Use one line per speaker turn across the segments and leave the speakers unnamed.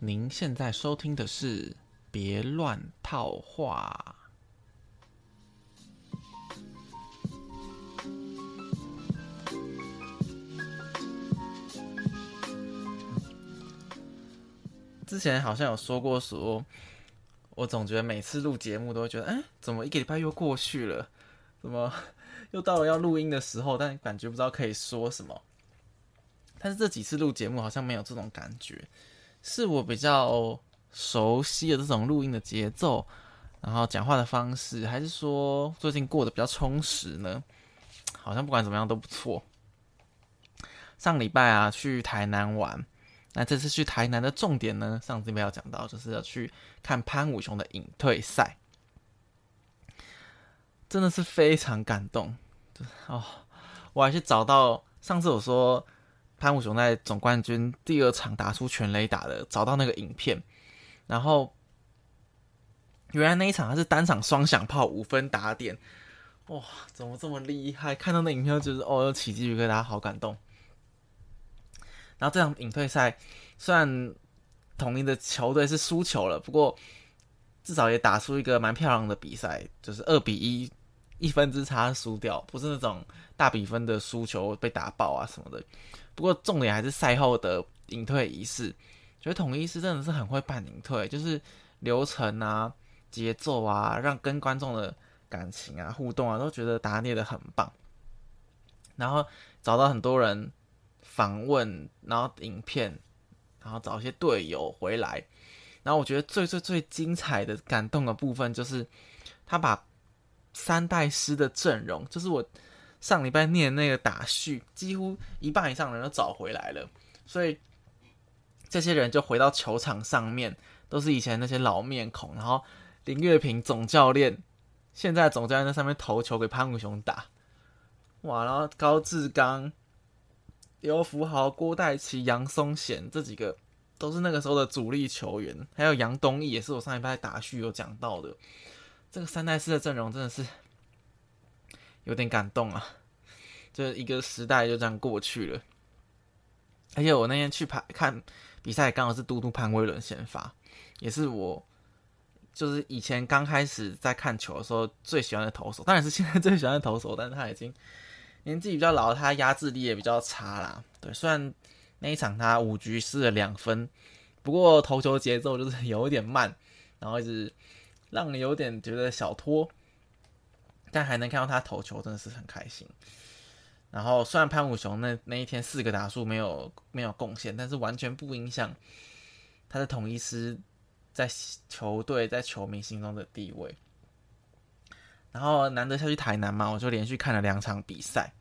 您现在收听的是《别乱套话》。之前好像有说过，说我总觉得每次录节目都会觉得，哎，怎么一个礼拜又过去了？怎么又到了要录音的时候？但感觉不知道可以说什么。但是这几次录节目好像没有这种感觉，是我比较熟悉的这种录音的节奏，然后讲话的方式，还是说最近过得比较充实呢？好像不管怎么样都不错。上礼拜啊去台南玩，那这次去台南的重点呢，上次没有讲到，就是要去看潘武雄的隐退赛，真的是非常感动。哦，我还是找到上次我说。潘武雄在总冠军第二场打出全垒打的，找到那个影片，然后原来那一场他是单场双响炮五分打点，哇，怎么这么厉害？看到那影片就是哦，起鸡皮疙瘩，好感动。然后这场隐退赛虽然统一的球队是输球了，不过至少也打出一个蛮漂亮的比赛，就是二比一一分之差输掉，不是那种大比分的输球被打爆啊什么的。不过重点还是赛后的隐退仪式，觉得统一是真的是很会办隐退，就是流程啊、节奏啊，让跟观众的感情啊、互动啊，都觉得打捏的很棒。然后找到很多人访问，然后影片，然后找一些队友回来。然后我觉得最最最精彩的、感动的部分，就是他把三代师的阵容，就是我。上礼拜念那个打序，几乎一半以上的人都找回来了，所以这些人就回到球场上面，都是以前那些老面孔。然后林月平总教练，现在总教练在上面投球给潘武雄打，哇！然后高志刚、刘福豪、郭代奇、杨松贤这几个都是那个时候的主力球员，还有杨东义也是我上礼拜打序有讲到的。这个三代四的阵容真的是。有点感动啊，就一个时代就这样过去了。而且我那天去排看比赛，刚好是嘟嘟潘威伦先发，也是我就是以前刚开始在看球的时候最喜欢的投手，当然是现在最喜欢的投手，但是他已经 年纪比较老，他压制力也比较差啦。对，虽然那一场他五局失了两分，不过投球节奏就是有一点慢，然后一直让你有点觉得小拖。但还能看到他投球，真的是很开心。然后虽然潘武雄那那一天四个打数没有没有贡献，但是完全不影响他的统一师在球队在球迷心中的地位。然后难得下去台南嘛，我就连续看了两场比赛。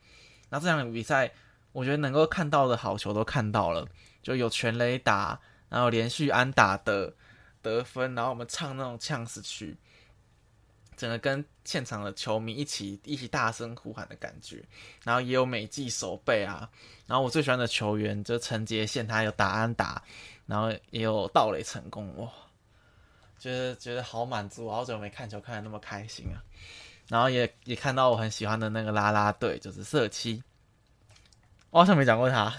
那这场比赛，我觉得能够看到的好球都看到了，就有全垒打，然后连续安打的得分，然后我们唱那种呛死曲。整个跟现场的球迷一起一起大声呼喊的感觉，然后也有美记守备啊，然后我最喜欢的球员就陈杰宪，他有打安打，然后也有盗垒成功，哇，觉得觉得好满足，好久没看球看的那么开心啊，然后也也看到我很喜欢的那个啦啦队，就是社七，我好像没讲过他，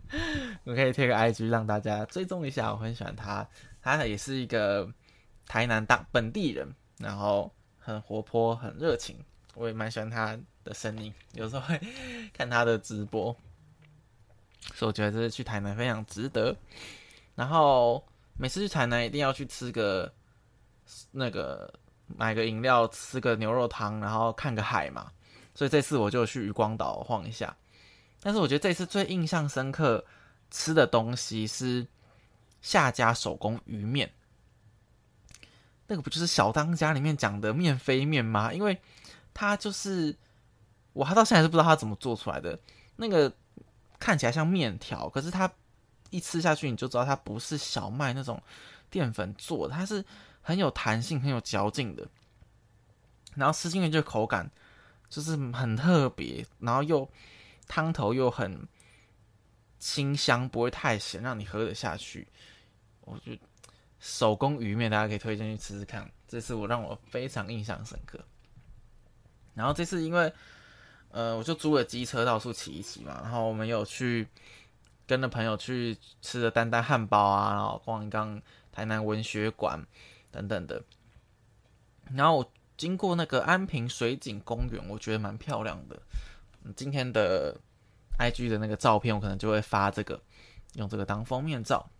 我可以贴个 IG 让大家追踪一下，我很喜欢他，他也是一个台南大本地人，然后。很活泼，很热情，我也蛮喜欢他的声音。有时候会 看他的直播，所以我觉得这次去台南非常值得。然后每次去台南一定要去吃个那个买个饮料，吃个牛肉汤，然后看个海嘛。所以这次我就去渔光岛晃一下。但是我觉得这次最印象深刻吃的东西是夏家手工鱼面。那个不就是小当家里面讲的面飞面吗？因为它就是我，他到现在是不知道他怎么做出来的。那个看起来像面条，可是它一吃下去你就知道它不是小麦那种淀粉做的，它是很有弹性、很有嚼劲的。然后吃进去就口感就是很特别，然后又汤头又很清香，不会太咸，让你喝得下去。我觉。手工鱼面，大家可以推荐去吃吃看。这次我让我非常印象深刻。然后这次因为，呃，我就租了机车到处骑一骑嘛。然后我们有去跟着朋友去吃了丹丹汉堡啊，然后逛一逛台南文学馆等等的。然后我经过那个安平水景公园，我觉得蛮漂亮的。今天的 I G 的那个照片，我可能就会发这个，用这个当封面照。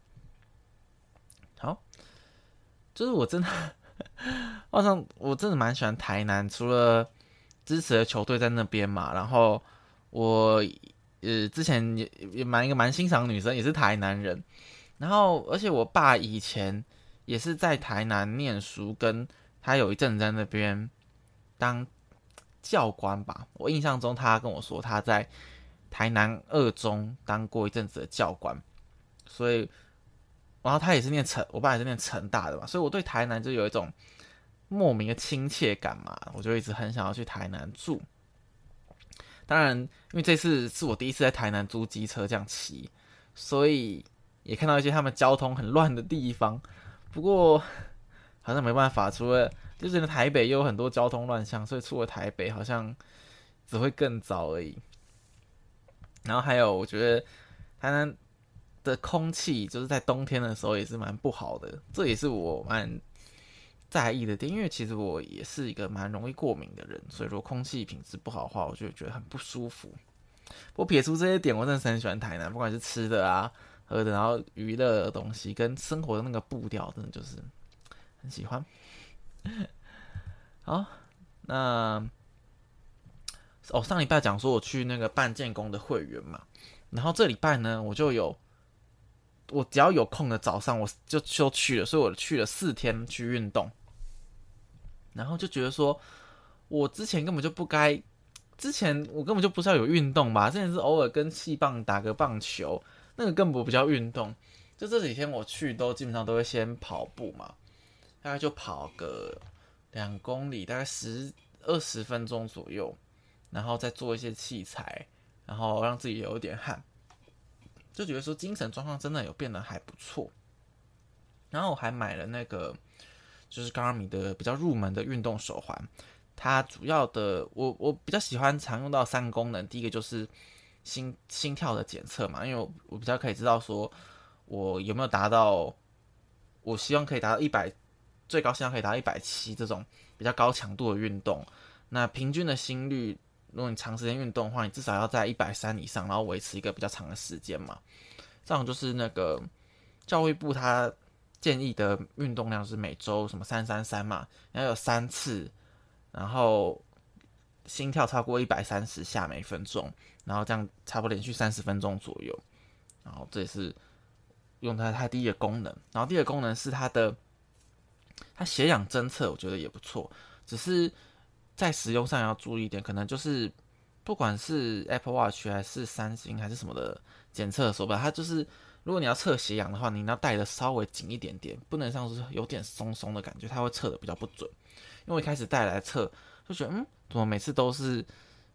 好，就是我真的，好像我真的蛮喜欢台南，除了支持的球队在那边嘛，然后我呃之前也也蛮一个蛮欣赏女生，也是台南人，然后而且我爸以前也是在台南念书，跟他有一阵在那边当教官吧，我印象中他跟我说他在台南二中当过一阵子的教官，所以。然后他也是念成，我爸也是念成大的嘛，所以我对台南就有一种莫名的亲切感嘛，我就一直很想要去台南住。当然，因为这次是我第一次在台南租机车这样骑，所以也看到一些他们交通很乱的地方。不过好像没办法，除了就是台北又有很多交通乱象，所以出了台北好像只会更早而已。然后还有，我觉得台南。的空气就是在冬天的时候也是蛮不好的，这也是我蛮在意的点。因为其实我也是一个蛮容易过敏的人，所以说空气品质不好的话，我就觉得很不舒服。我撇出这些点，我真的是很喜欢台南，不管是吃的啊、喝的，然后娱乐的东西跟生活的那个步调，真的就是很喜欢。好，那哦，上礼拜讲说我去那个办建工的会员嘛，然后这礼拜呢，我就有。我只要有空的早上，我就就去了，所以我去了四天去运动，然后就觉得说，我之前根本就不该，之前我根本就不是要有运动吧，之前是偶尔跟气棒打个棒球，那个根本不叫运动。就这几天我去都基本上都会先跑步嘛，大概就跑个两公里，大概十二十分钟左右，然后再做一些器材，然后让自己有一点汗。就觉得说精神状况真的有变得还不错，然后我还买了那个就是 Garmin 的比较入门的运动手环，它主要的我我比较喜欢常用到三个功能，第一个就是心心跳的检测嘛，因为我比较可以知道说我有没有达到我希望可以达到一百最高心跳可以达到一百七这种比较高强度的运动，那平均的心率。如果你长时间运动的话，你至少要在一百三以上，然后维持一个比较长的时间嘛。这样就是那个教育部他建议的运动量是每周什么三三三嘛，要有三次，然后心跳超过一百三十下每分钟，然后这样差不多连续三十分钟左右。然后这也是用它它第一个功能，然后第二个功能是它的它血氧侦测，我觉得也不错，只是。在使用上要注意一点，可能就是不管是 Apple Watch 还是三星还是什么的检测手表，它就是如果你要测血氧的话，你要戴的稍微紧一点点，不能像是有点松松的感觉，它会测的比较不准。因为一开始戴来测就觉得，嗯，怎么每次都是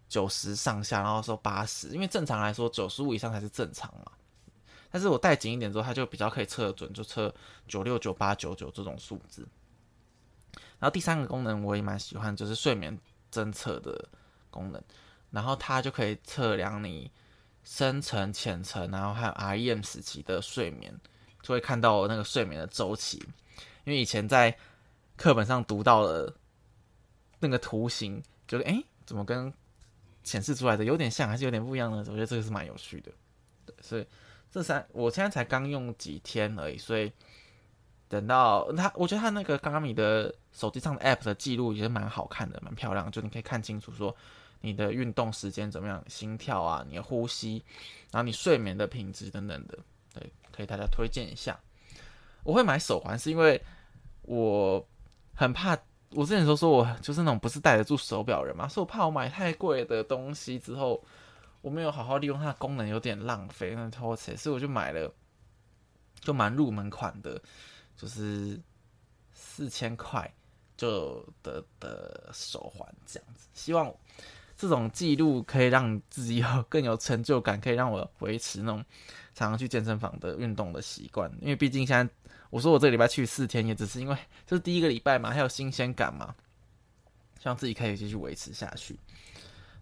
九十上下，然后说八十，因为正常来说九十五以上才是正常嘛。但是我戴紧一点之后，它就比较可以测准，就测九六、九八、九九这种数字。然后第三个功能我也蛮喜欢，就是睡眠侦测的功能。然后它就可以测量你深层、浅层，然后还有 REM 时期的睡眠，就会看到那个睡眠的周期。因为以前在课本上读到了那个图形，觉得哎，怎么跟显示出来的有点像，还是有点不一样呢？我觉得这个是蛮有趣的。对，所以这三我现在才刚用几天而已，所以。等到他，我觉得他那个 Garmin 的手机上的 App 的记录也是蛮好看的，蛮漂亮，就你可以看清楚说你的运动时间怎么样，心跳啊，你的呼吸，然后你睡眠的品质等等的，对，可以大家推荐一下。我会买手环是因为我很怕，我之前说说我就是那种不是戴得住手表人嘛，所以我怕我买太贵的东西之后，我没有好好利用它的功能，有点浪费，那偷钱，所以我就买了，就蛮入门款的。就是四千块就得的手环这样子，希望这种记录可以让自己有 更有成就感，可以让我维持那种常常去健身房的运动的习惯。因为毕竟现在我说我这个礼拜去四天，也只是因为这是第一个礼拜嘛，还有新鲜感嘛，希望自己可以继续维持下去。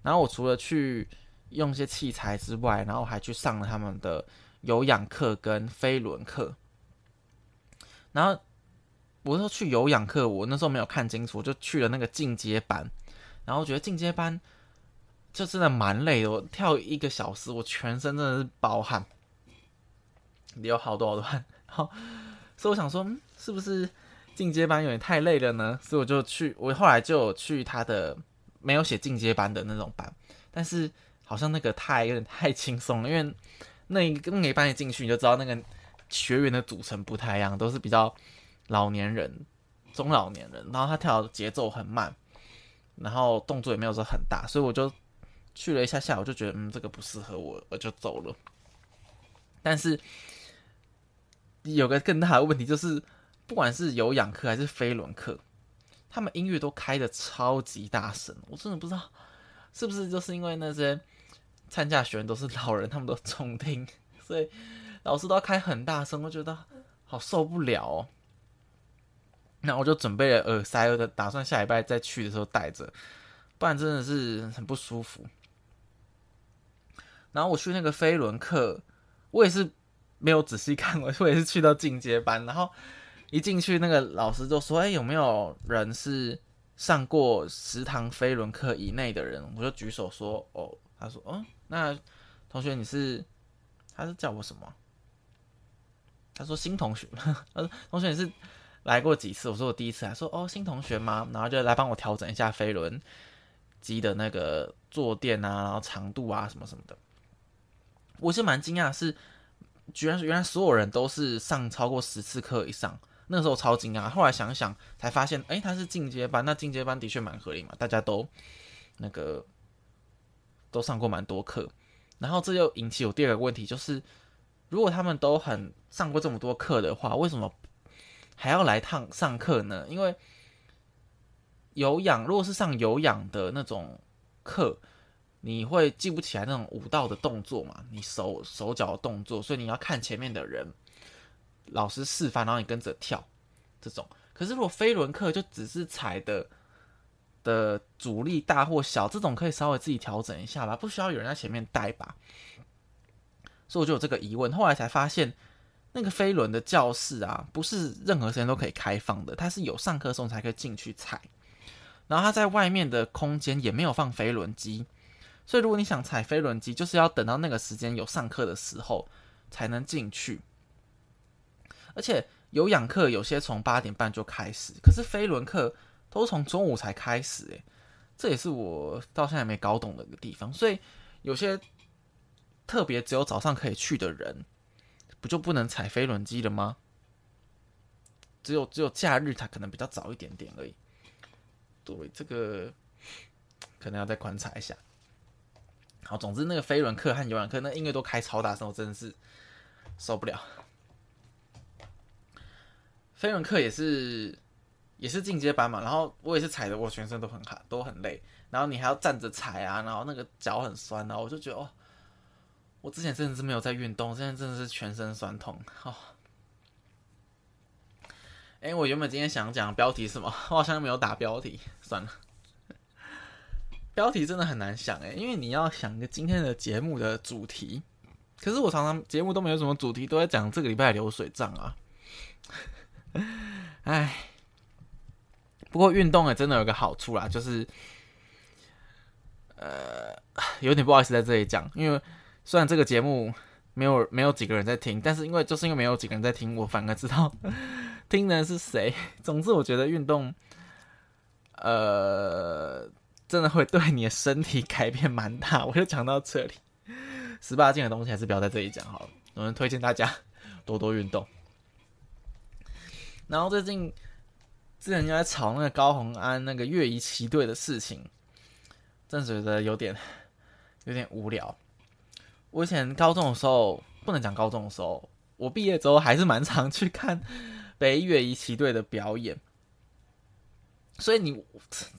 然后我除了去用一些器材之外，然后还去上了他们的有氧课跟飞轮课。然后我说去有氧课，我那时候没有看清楚，就去了那个进阶班。然后觉得进阶班就真的蛮累的，我跳一个小时，我全身真的是包汗，流好多好多汗。好，所以我想说，是不是进阶班有点太累了呢？所以我就去，我后来就去他的没有写进阶班的那种班，但是好像那个太有点太轻松了，因为那一那一班一进去你就知道那个学员的组成不太一样，都是比较老年人、中老年人，然后他跳的节奏很慢，然后动作也没有说很大，所以我就去了一下下，我就觉得嗯这个不适合我，我就走了。但是。有个更大的问题就是，不管是有氧课还是飞轮课，他们音乐都开的超级大声。我真的不知道是不是就是因为那些参加学员都是老人，他们都重听，所以老师都要开很大声，我觉得好受不了哦。那我就准备了耳塞，的打算下礼拜再去的时候带着，不然真的是很不舒服。然后我去那个飞轮课，我也是。没有仔细看，我 我也是去到进阶班，然后一进去，那个老师就说：“哎，有没有人是上过十堂飞轮课以内的人？”我就举手说：“哦。”他说：“嗯，那同学你是？他是叫我什么？”他说：“新同学。”他说：“同学你是来过几次？”我说：“我第一次。”他说：“哦，新同学吗？”然后就来帮我调整一下飞轮机的那个坐垫啊，然后长度啊什么什么的。我是蛮惊讶是。居然原来所有人都是上超过十次课以上，那个时候超惊讶。后来想想才发现，哎，他是进阶班，那进阶班的确蛮合理嘛，大家都那个都上过蛮多课。然后这又引起我第二个问题，就是如果他们都很上过这么多课的话，为什么还要来趟上课呢？因为有氧，如果是上有氧的那种课。你会记不起来那种舞蹈的动作嘛？你手手脚的动作，所以你要看前面的人，老师示范，然后你跟着跳，这种。可是如果飞轮课就只是踩的的阻力大或小，这种可以稍微自己调整一下吧，不需要有人在前面带吧。所以我就有这个疑问，后来才发现，那个飞轮的教室啊，不是任何时间都可以开放的，它是有上课时候才可以进去踩，然后它在外面的空间也没有放飞轮机。所以，如果你想踩飞轮机，就是要等到那个时间有上课的时候才能进去。而且有氧课有些从八点半就开始，可是飞轮课都从中午才开始，诶，这也是我到现在没搞懂的一个地方。所以有些特别只有早上可以去的人，不就不能踩飞轮机了吗？只有只有假日才可能比较早一点点而已。对，这个可能要再观察一下。好，总之那个飞轮课和有氧课，那音乐都开超大声，我真的是受不了。飞轮课也是也是进阶班嘛，然后我也是踩的，我全身都很汗，都很累。然后你还要站着踩啊，然后那个脚很酸啊，我就觉得哦，我之前真的是没有在运动，现在真的是全身酸痛。哦，哎，我原本今天想讲标题什么，我好像没有打标题，算了。标题真的很难想哎，因为你要想一个今天的节目的主题，可是我常常节目都没有什么主题，都在讲这个礼拜流水账啊。哎，不过运动也真的有个好处啦，就是呃，有点不好意思在这里讲，因为虽然这个节目没有没有几个人在听，但是因为就是因为没有几个人在听，我反而知道听的人是谁。总之，我觉得运动，呃。真的会对你的身体改变蛮大，我就讲到这里。十八禁的东西还是不要在这里讲好了。我们推荐大家多多运动。然后最近之前就在吵那个高洪安那个越仪骑队的事情，真觉得有点有点无聊。我以前高中的时候，不能讲高中的时候，我毕业之后还是蛮常去看北越仪骑队的表演。所以你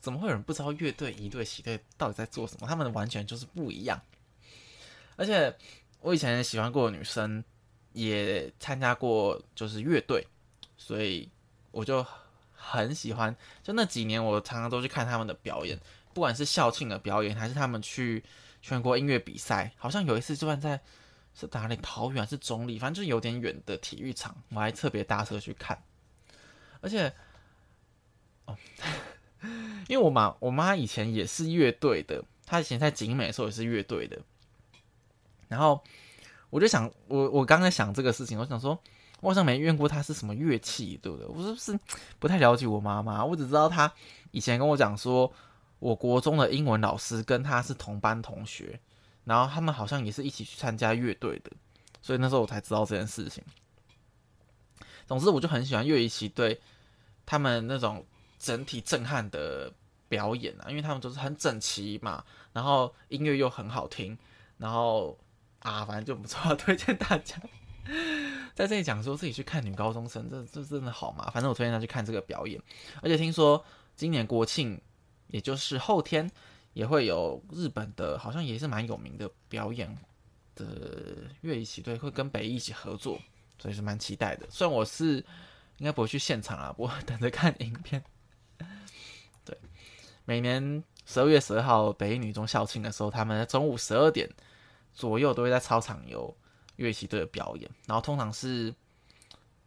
怎么会有人不知道乐队、一队、喜队到底在做什么？他们完全就是不一样。而且我以前喜欢过的女生也参加过，就是乐队，所以我就很喜欢。就那几年，我常常都去看他们的表演，不管是校庆的表演，还是他们去全国音乐比赛。好像有一次就算在是哪里？桃园是中立？反正就有点远的体育场，我还特别搭车去看。而且，哦，因为我妈我妈以前也是乐队的，她以前在景美的时候也是乐队的。然后我就想，我我刚才想这个事情，我想说，我好像没问过她是什么乐器，对不对？我是不是不太了解我妈妈？我只知道她以前跟我讲说，我国中的英文老师跟他是同班同学。然后他们好像也是一起去参加乐队的，所以那时候我才知道这件事情。总之，我就很喜欢乐仪旗队他们那种整体震撼的表演啊，因为他们都是很整齐嘛，然后音乐又很好听，然后啊，反正就不错，推荐大家在这里讲说自己去看女高中生，这这真的好嘛？反正我推荐他去看这个表演，而且听说今年国庆，也就是后天。也会有日本的，好像也是蛮有名的表演的乐仪队会跟北一起合作，所以是蛮期待的。虽然我是应该不会去现场啊，我等着看影片。对，每年十二月十二号北一女中校庆的时候，他们在中午十二点左右都会在操场有乐器队的表演，然后通常是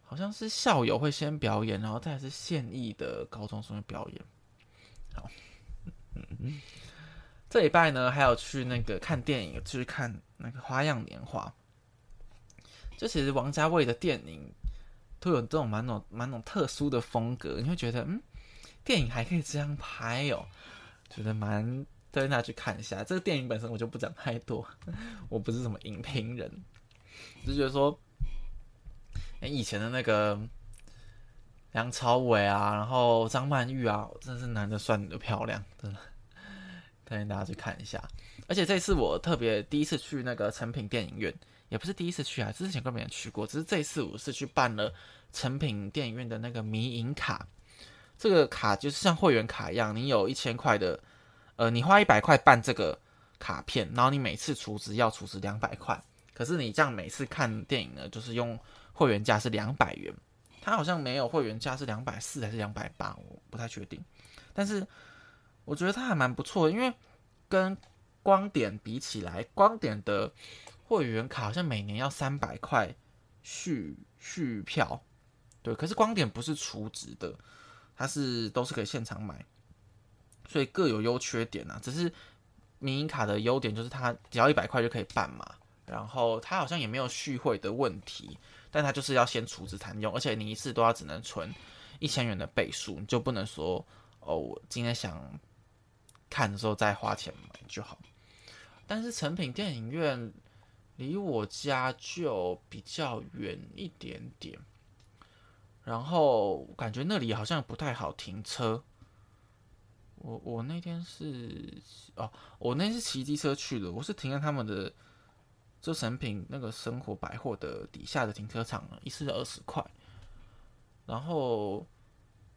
好像是校友会先表演，然后再是现役的高中生的表演。好，这礼拜呢，还有去那个看电影，去看那个《花样年华》。就其实王家卫的电影都有这种蛮种蛮种特殊的风格，你会觉得，嗯，电影还可以这样拍哦，觉得蛮推荐大家去看一下。这个电影本身我就不讲太多，我不是什么影评人，就觉得说，哎，以前的那个梁朝伟啊，然后张曼玉啊，真是男的帅，女的漂亮，真的。推荐大家去看一下，而且这次我特别第一次去那个成品电影院，也不是第一次去啊，之前跟别人去过，只是这次我是去办了成品电影院的那个迷影卡。这个卡就是像会员卡一样，你有一千块的，呃，你花一百块办这个卡片，然后你每次储值要储值两百块。可是你这样每次看电影呢，就是用会员价是两百元，它好像没有会员价是两百四还是两百八，我不太确定，但是。我觉得它还蛮不错的，因为跟光点比起来，光点的会员卡好像每年要三百块续续票，对，可是光点不是储值的，它是都是可以现场买，所以各有优缺点啊。只是民营卡的优点就是它只要一百块就可以办嘛，然后它好像也没有续会的问题，但它就是要先储值才能用，而且你一次都要只能存一千元的倍数，你就不能说哦，我今天想。看的时候再花钱买就好，但是成品电影院离我家就比较远一点点，然后感觉那里好像不太好停车。我我那天是哦，我那是骑机车去的，我是停在他们的就成品那个生活百货的底下的停车场一次二十块，然后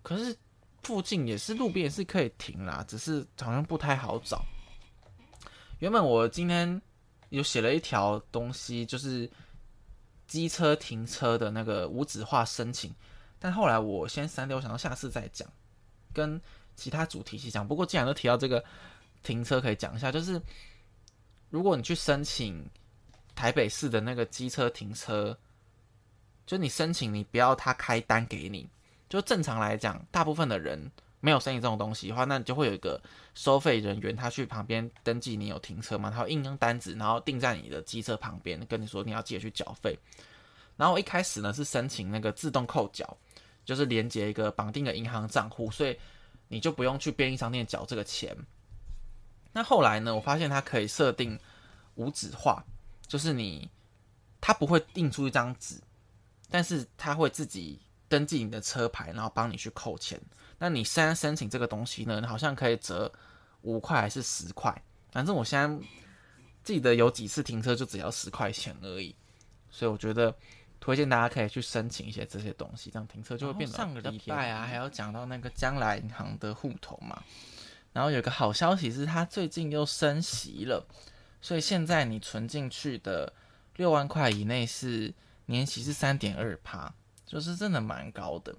可是。附近也是路边也是可以停啦，只是好像不太好找。原本我今天有写了一条东西，就是机车停车的那个无纸化申请，但后来我先删掉，我想到下次再讲，跟其他主题去讲。不过既然都提到这个停车，可以讲一下，就是如果你去申请台北市的那个机车停车，就你申请，你不要他开单给你。就正常来讲，大部分的人没有申请这种东西的话，那你就会有一个收费人员，他去旁边登记你有停车吗？他会印张单子，然后定在你的机车旁边，跟你说你要记得去缴费。然后一开始呢是申请那个自动扣缴，就是连接一个绑定的银行账户，所以你就不用去便利商店缴这个钱。那后来呢，我发现它可以设定无纸化，就是你他不会印出一张纸，但是他会自己。登记你的车牌，然后帮你去扣钱。那你现在申请这个东西呢，好像可以折五块还是十块？反正我现在记得有几次停车就只要十块钱而已。所以我觉得推荐大家可以去申请一些这些东西，这样停车就会变得上个礼拜啊，还要讲到那个将来银行的户头嘛。然后有个好消息是，它最近又升息了，所以现在你存进去的六万块以内是年息是三点二趴。就是真的蛮高的，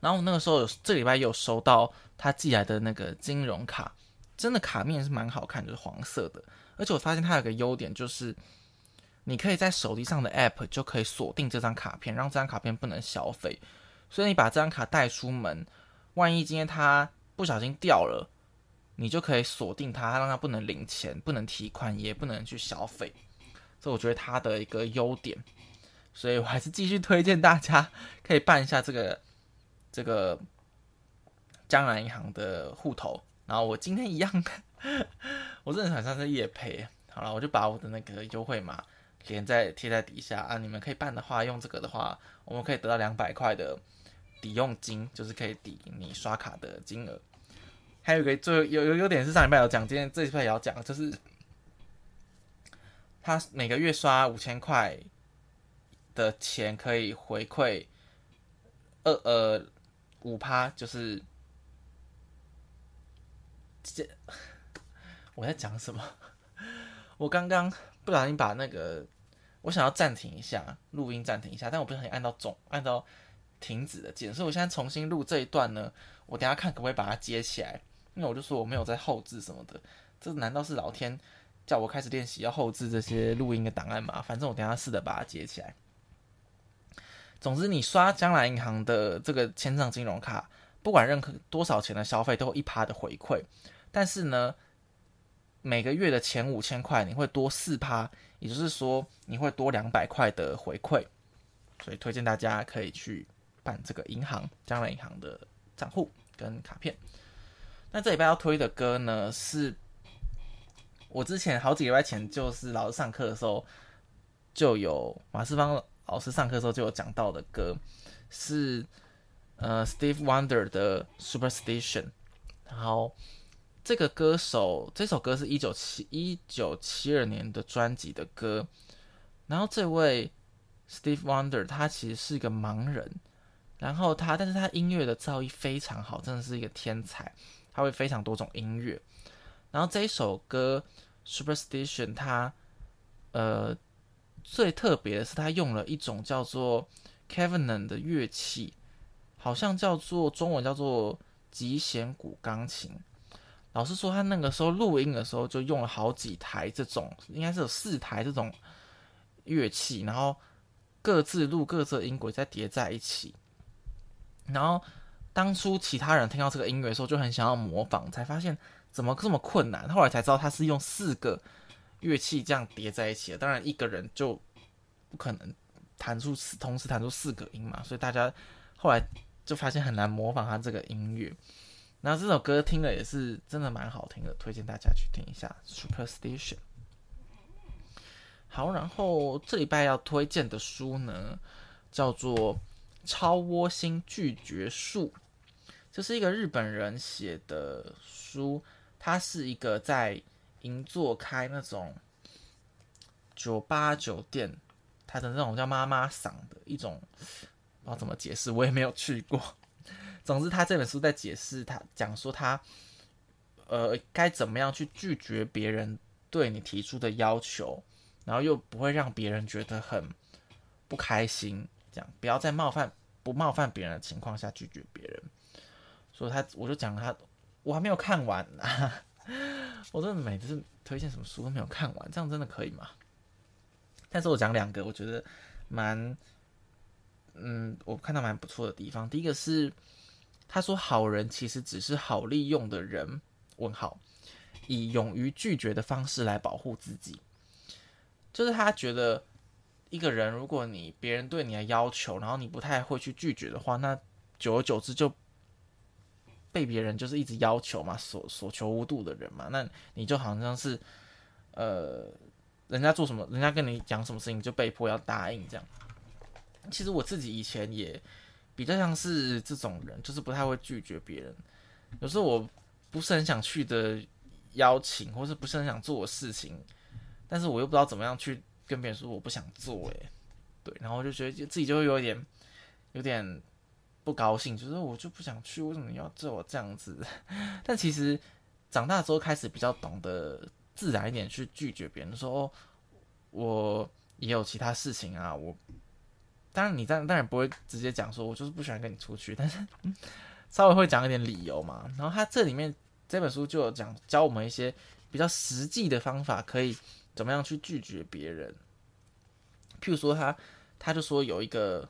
然后我那个时候有这礼拜有收到他寄来的那个金融卡，真的卡面是蛮好看，就是黄色的，而且我发现它有个优点就是你可以在手机上的 App 就可以锁定这张卡片，让这张卡片不能消费。所以你把这张卡带出门，万一今天它不小心掉了，你就可以锁定它，让它不能领钱、不能提款、也不能去消费。这我觉得它的一个优点。所以我还是继续推荐大家可以办一下这个这个江南银行的户头。然后我今天一样，我真的很像是夜配。好了，我就把我的那个优惠码连在贴在底下啊。你们可以办的话，用这个的话，我们可以得到两百块的抵用金，就是可以抵你刷卡的金额。还有一个最有有有点是上礼拜有讲，今天这一拜也要讲，就是他每个月刷五千块。的钱可以回馈二呃五趴，就是这我在讲什么？我刚刚不小心把那个我想要暂停一下录音，暂停一下，但我不小心按到总按到停止的键，所以我现在重新录这一段呢。我等下看可不可以把它接起来，因为我就说我没有在后置什么的，这难道是老天叫我开始练习要后置这些录音的档案吗？反正我等下试着把它接起来。总之，你刷江南银行的这个千账金融卡，不管任何多少钱的消费，都有一趴的回馈。但是呢，每个月的前五千块，你会多四趴，也就是说，你会多两百块的回馈。所以推荐大家可以去办这个银行江南银行的账户跟卡片。那这礼拜要推的歌呢，是我之前好几个礼拜前，就是老师上课的时候就有马世芳。老师上课的时候就有讲到的歌，是呃 Steve Wonder 的 Superstition。然后这个歌手这首歌是一九七一九七二年的专辑的歌。然后这位 Steve Wonder 他其实是一个盲人，然后他但是他音乐的造诣非常好，真的是一个天才。它会非常多种音乐。然后这一首歌 Superstition，它呃。最特别的是，它用了一种叫做 Kevinan 的乐器，好像叫做中文叫做极弦古钢琴。老师说，他那个时候录音的时候就用了好几台这种，应该是有四台这种乐器，然后各自录各自的音轨再叠在一起。然后当初其他人听到这个音乐的时候，就很想要模仿，才发现怎么这么困难。后来才知道他是用四个。乐器这样叠在一起的，当然一个人就不可能弹出同时弹出四个音嘛，所以大家后来就发现很难模仿他这个音乐。那这首歌听了也是真的蛮好听的，推荐大家去听一下《Superstition》。好，然后这礼拜要推荐的书呢，叫做《超窝心拒绝术》，这是一个日本人写的书，它是一个在。银座开那种酒吧酒店，他的那种叫妈妈嗓的一种，不知道怎么解释，我也没有去过。总之，他这本书在解释，他讲说他呃该怎么样去拒绝别人对你提出的要求，然后又不会让别人觉得很不开心，这样不要在冒犯不冒犯别人的情况下拒绝别人。所以他我就讲他，我还没有看完啊。我真的每次推荐什么书都没有看完，这样真的可以吗？但是我讲两个，我觉得蛮，嗯，我看到蛮不错的地方。第一个是他说，好人其实只是好利用的人，问号，以勇于拒绝的方式来保护自己。就是他觉得一个人，如果你别人对你的要求，然后你不太会去拒绝的话，那久而久之就。被别人就是一直要求嘛，所所求无度的人嘛，那你就好像是，呃，人家做什么，人家跟你讲什么事情，就被迫要答应这样。其实我自己以前也比较像是这种人，就是不太会拒绝别人。有时候我不是很想去的邀请，或是不是很想做的事情，但是我又不知道怎么样去跟别人说我不想做，诶，对，然后我就觉得自己就会有点，有点。不高兴，就是我就不想去，为什么要叫我这样子？但其实长大之后开始比较懂得自然一点去拒绝别人，说哦，我也有其他事情啊。我当然你当当然不会直接讲说我就是不喜欢跟你出去，但是 稍微会讲一点理由嘛。然后他这里面这本书就有讲教我们一些比较实际的方法，可以怎么样去拒绝别人。譬如说他他就说有一个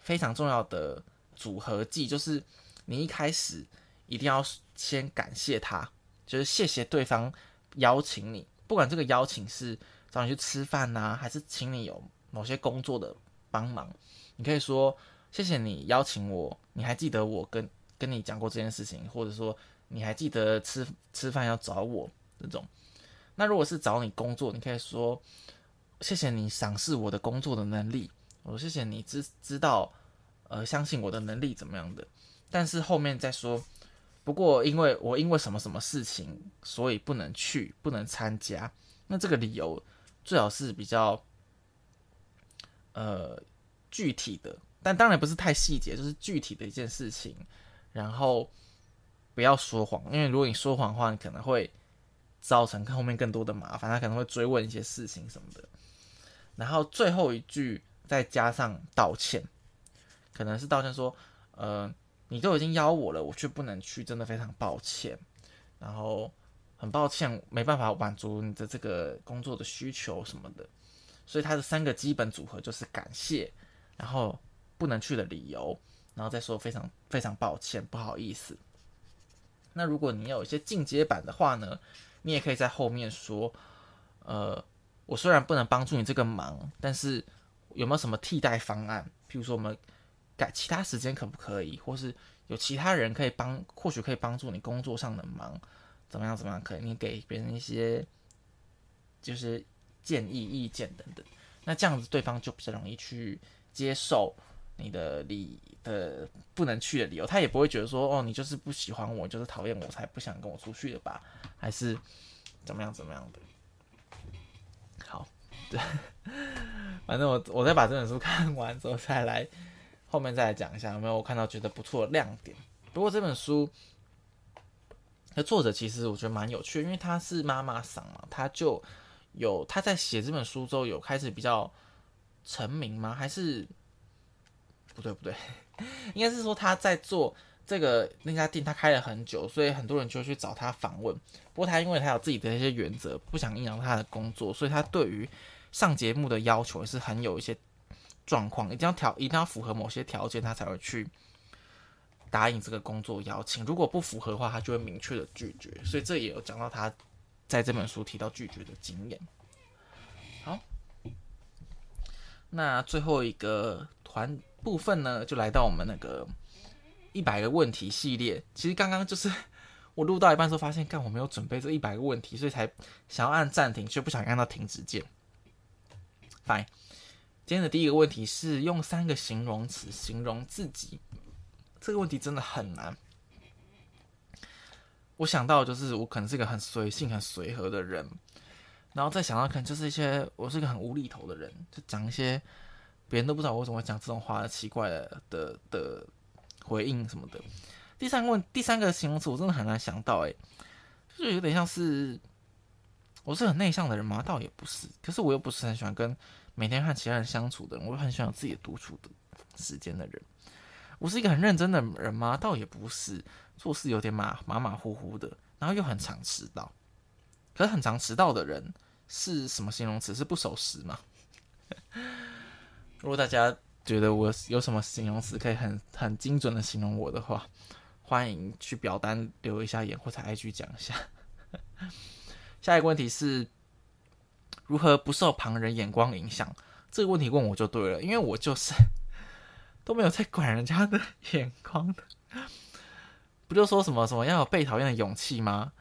非常重要的组合技，就是你一开始一定要先感谢他，就是谢谢对方邀请你，不管这个邀请是找你去吃饭呐，还是请你有某些工作的帮忙，你可以说谢谢你邀请我，你还记得我跟跟你讲过这件事情，或者说你还记得吃吃饭要找我这种。那如果是找你工作，你可以说谢谢你赏识我的工作的能力，我谢谢你知知道，呃，相信我的能力怎么样的。但是后面再说，不过因为我因为什么什么事情，所以不能去，不能参加。那这个理由最好是比较呃具体的，但当然不是太细节，就是具体的一件事情。然后不要说谎，因为如果你说谎的话，你可能会。造成后面更多的麻烦，他可能会追问一些事情什么的。然后最后一句再加上道歉，可能是道歉说：“呃，你都已经邀我了，我却不能去，真的非常抱歉。然后很抱歉，没办法满足你的这个工作的需求什么的。”所以它的三个基本组合就是感谢，然后不能去的理由，然后再说非常非常抱歉，不好意思。那如果你有一些进阶版的话呢？你也可以在后面说，呃，我虽然不能帮助你这个忙，但是有没有什么替代方案？譬如说我们改其他时间可不可以？或是有其他人可以帮，或许可以帮助你工作上的忙，怎么样？怎么样？可以你给别人一些就是建议、意见等等。那这样子对方就比较容易去接受你的理的不能去的理由，他也不会觉得说哦，你就是不喜欢我，就是讨厌我才不想跟我出去的吧。还是怎么样怎么样的？好，对，反正我我再把这本书 看完之后再来后面再来讲一下有没有我看到觉得不错的亮点。不过这本书的作者其实我觉得蛮有趣的，因为他是妈妈桑嘛，他就有他在写这本书之后有开始比较成名吗？还是不对不对，应该是说他在做。这个那家店他开了很久，所以很多人就去找他访问。不过他因为他有自己的一些原则，不想影响他的工作，所以他对于上节目的要求也是很有一些状况，一定要条一定要符合某些条件，他才会去答应这个工作邀请。如果不符合的话，他就会明确的拒绝。所以这也有讲到他在这本书提到拒绝的经验。好，那最后一个团部分呢，就来到我们那个。一百个问题系列，其实刚刚就是我录到一半时候发现，干我没有准备这一百个问题，所以才想要按暂停，却不想按到停止键。今天的第一个问题是用三个形容词形容自己，这个问题真的很难。我想到就是我可能是一个很随性、很随和的人，然后再想到可能就是一些我是一个很无厘头的人，就讲一些别人都不知道我为什么会讲这种话的奇怪的的的。回应什么的，第三个问第三个形容词我真的很难想到，哎，就是有点像是我是很内向的人吗？倒也不是，可是我又不是很喜欢跟每天和其他人相处的人，我很喜欢自己独处的时间的人。我是一个很认真的人吗？倒也不是，做事有点马马马虎虎的，然后又很常迟到。可是很常迟到的人是什么形容词？是不守时吗？如果大家。觉得我有什么形容词可以很很精准的形容我的话，欢迎去表单留一下言，或者 IG 讲一下。下一个问题是如何不受旁人眼光影响？这个问题问我就对了，因为我就是 都没有在管人家的眼光的。不就说什么什么要有被讨厌的勇气吗？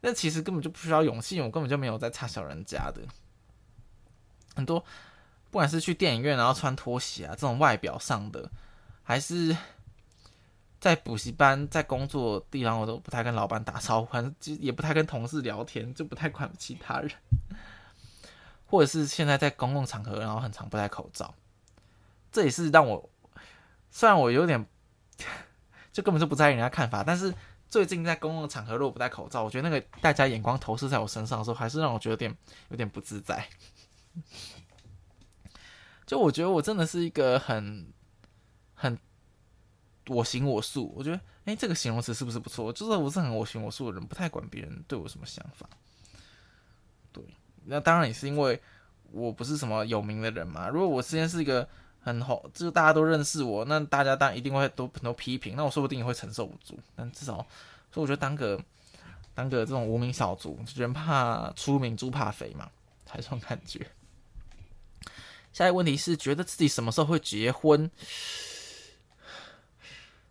那其实根本就不需要勇气，我根本就没有在差小人家的很多。不管是去电影院然后穿拖鞋啊，这种外表上的，还是在补习班、在工作地方，我都不太跟老板打招呼，反正就也不太跟同事聊天，就不太管其他人。或者是现在在公共场合，然后很常不戴口罩，这也是让我虽然我有点就根本就不在意人家看法，但是最近在公共场合如果不戴口罩，我觉得那个大家眼光投射在我身上的时候，还是让我觉得有点有点不自在。就我觉得我真的是一个很很我行我素，我觉得哎，这个形容词是不是不错？就是我是很我行我素的人，不太管别人对我什么想法。对，那当然也是因为我不是什么有名的人嘛。如果我之前是一个很好，就是大家都认识我，那大家当然一定会都很多批评，那我说不定也会承受不住。但至少，所以我觉得当个当个这种无名小卒，人怕出名猪怕肥嘛，才这种感觉。下一个问题是，觉得自己什么时候会结婚？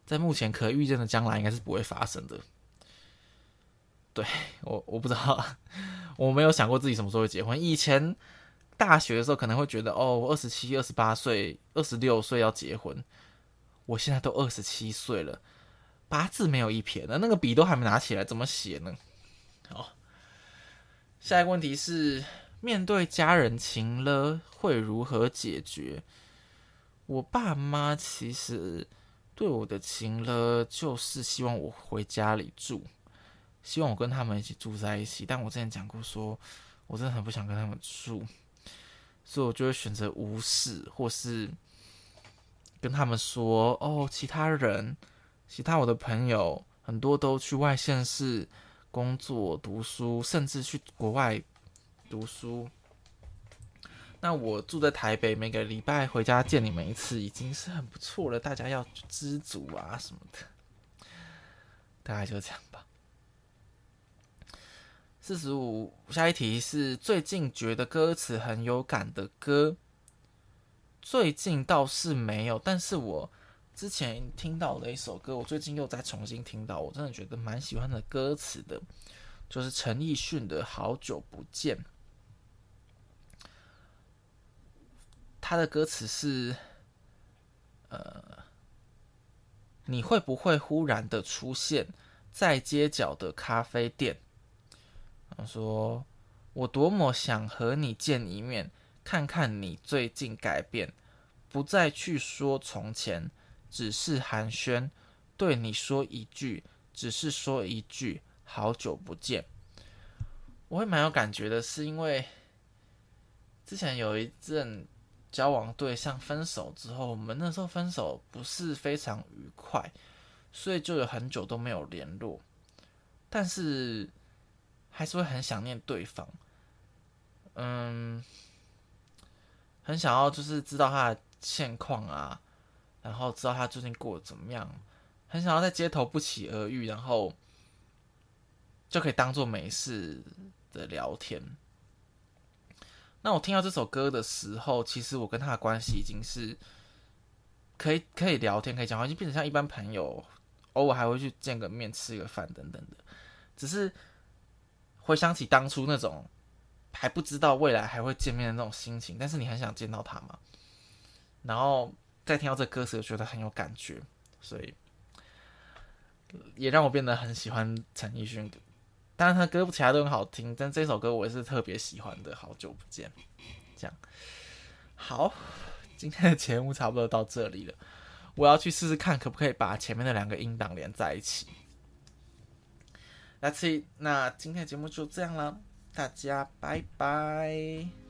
在目前可预见的将来，应该是不会发生的。对我，我不知道，我没有想过自己什么时候会结婚。以前大学的时候，可能会觉得，哦，我二十七、二十八岁、二十六岁要结婚。我现在都二十七岁了，八字没有一撇的，那个笔都还没拿起来，怎么写呢？好，下一个问题是。面对家人情了会如何解决？我爸妈其实对我的情了，就是希望我回家里住，希望我跟他们一起住在一起。但我之前讲过，说我真的很不想跟他们住，所以我就会选择无视，或是跟他们说：“哦，其他人，其他我的朋友很多都去外县市工作、读书，甚至去国外。”读书，那我住在台北，每个礼拜回家见你们一次，已经是很不错了。大家要知足啊什么的，大概就这样吧。四十五，下一题是最近觉得歌词很有感的歌。最近倒是没有，但是我之前听到的一首歌，我最近又再重新听到，我真的觉得蛮喜欢的歌词的，就是陈奕迅的《好久不见》。他的歌词是：呃，你会不会忽然的出现在街角的咖啡店？他说：“我多么想和你见一面，看看你最近改变，不再去说从前，只是寒暄，对你说一句，只是说一句，好久不见。”我会蛮有感觉的，是因为之前有一阵。交往对象分手之后，我们那时候分手不是非常愉快，所以就有很久都没有联络，但是还是会很想念对方，嗯，很想要就是知道他的现况啊，然后知道他最近过得怎么样，很想要在街头不期而遇，然后就可以当做没事的聊天。那我听到这首歌的时候，其实我跟他的关系已经是可以可以聊天、可以讲话，已经变成像一般朋友，偶尔还会去见个面、吃个饭等等的。只是回想起当初那种还不知道未来还会见面的那种心情，但是你很想见到他嘛。然后再听到这歌词，我觉得很有感觉，所以也让我变得很喜欢陈奕迅。当然，他歌不其他都很好听，但这首歌我也是特别喜欢的。好久不见，这样好，今天的节目差不多到这里了。我要去试试看，可不可以把前面的两个音档连在一起。That's it，那今天的节目就这样了，大家拜拜。